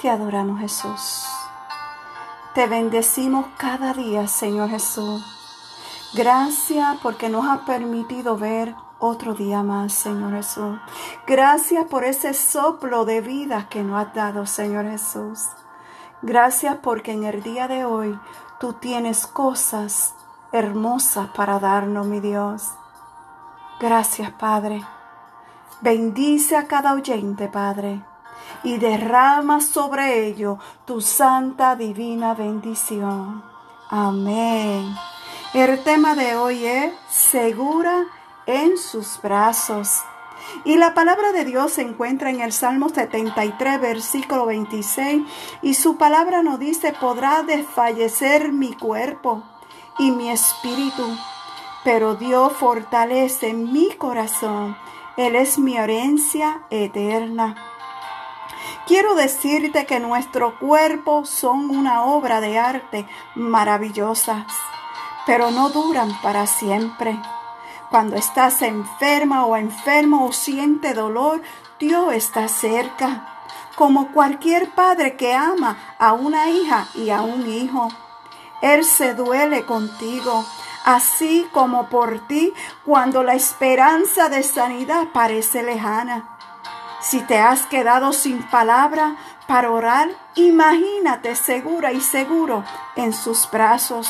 Te adoramos Jesús. Te bendecimos cada día, Señor Jesús. Gracias porque nos has permitido ver otro día más, Señor Jesús. Gracias por ese soplo de vida que nos has dado, Señor Jesús. Gracias porque en el día de hoy tú tienes cosas hermosas para darnos, mi Dios. Gracias, Padre. Bendice a cada oyente, Padre, y derrama sobre ello tu santa divina bendición. Amén. El tema de hoy es segura en sus brazos. Y la palabra de Dios se encuentra en el Salmo 73, versículo 26, y su palabra nos dice, podrá desfallecer mi cuerpo y mi espíritu, pero Dios fortalece mi corazón. Él es mi herencia eterna. Quiero decirte que nuestro cuerpo son una obra de arte maravillosas, pero no duran para siempre. Cuando estás enferma o enfermo o siente dolor, Dios está cerca, como cualquier padre que ama a una hija y a un hijo. Él se duele contigo, así como por ti cuando la esperanza de sanidad parece lejana. Si te has quedado sin palabra para orar, imagínate segura y seguro en sus brazos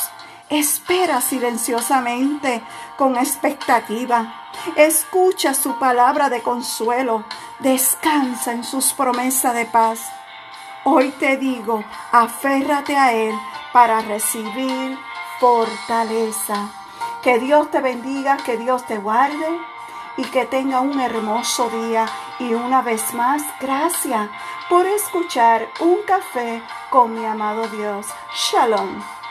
Espera silenciosamente, con expectativa. Escucha su palabra de consuelo. Descansa en sus promesas de paz. Hoy te digo, aférrate a Él para recibir fortaleza. Que Dios te bendiga, que Dios te guarde y que tenga un hermoso día. Y una vez más, gracias por escuchar un café con mi amado Dios. Shalom.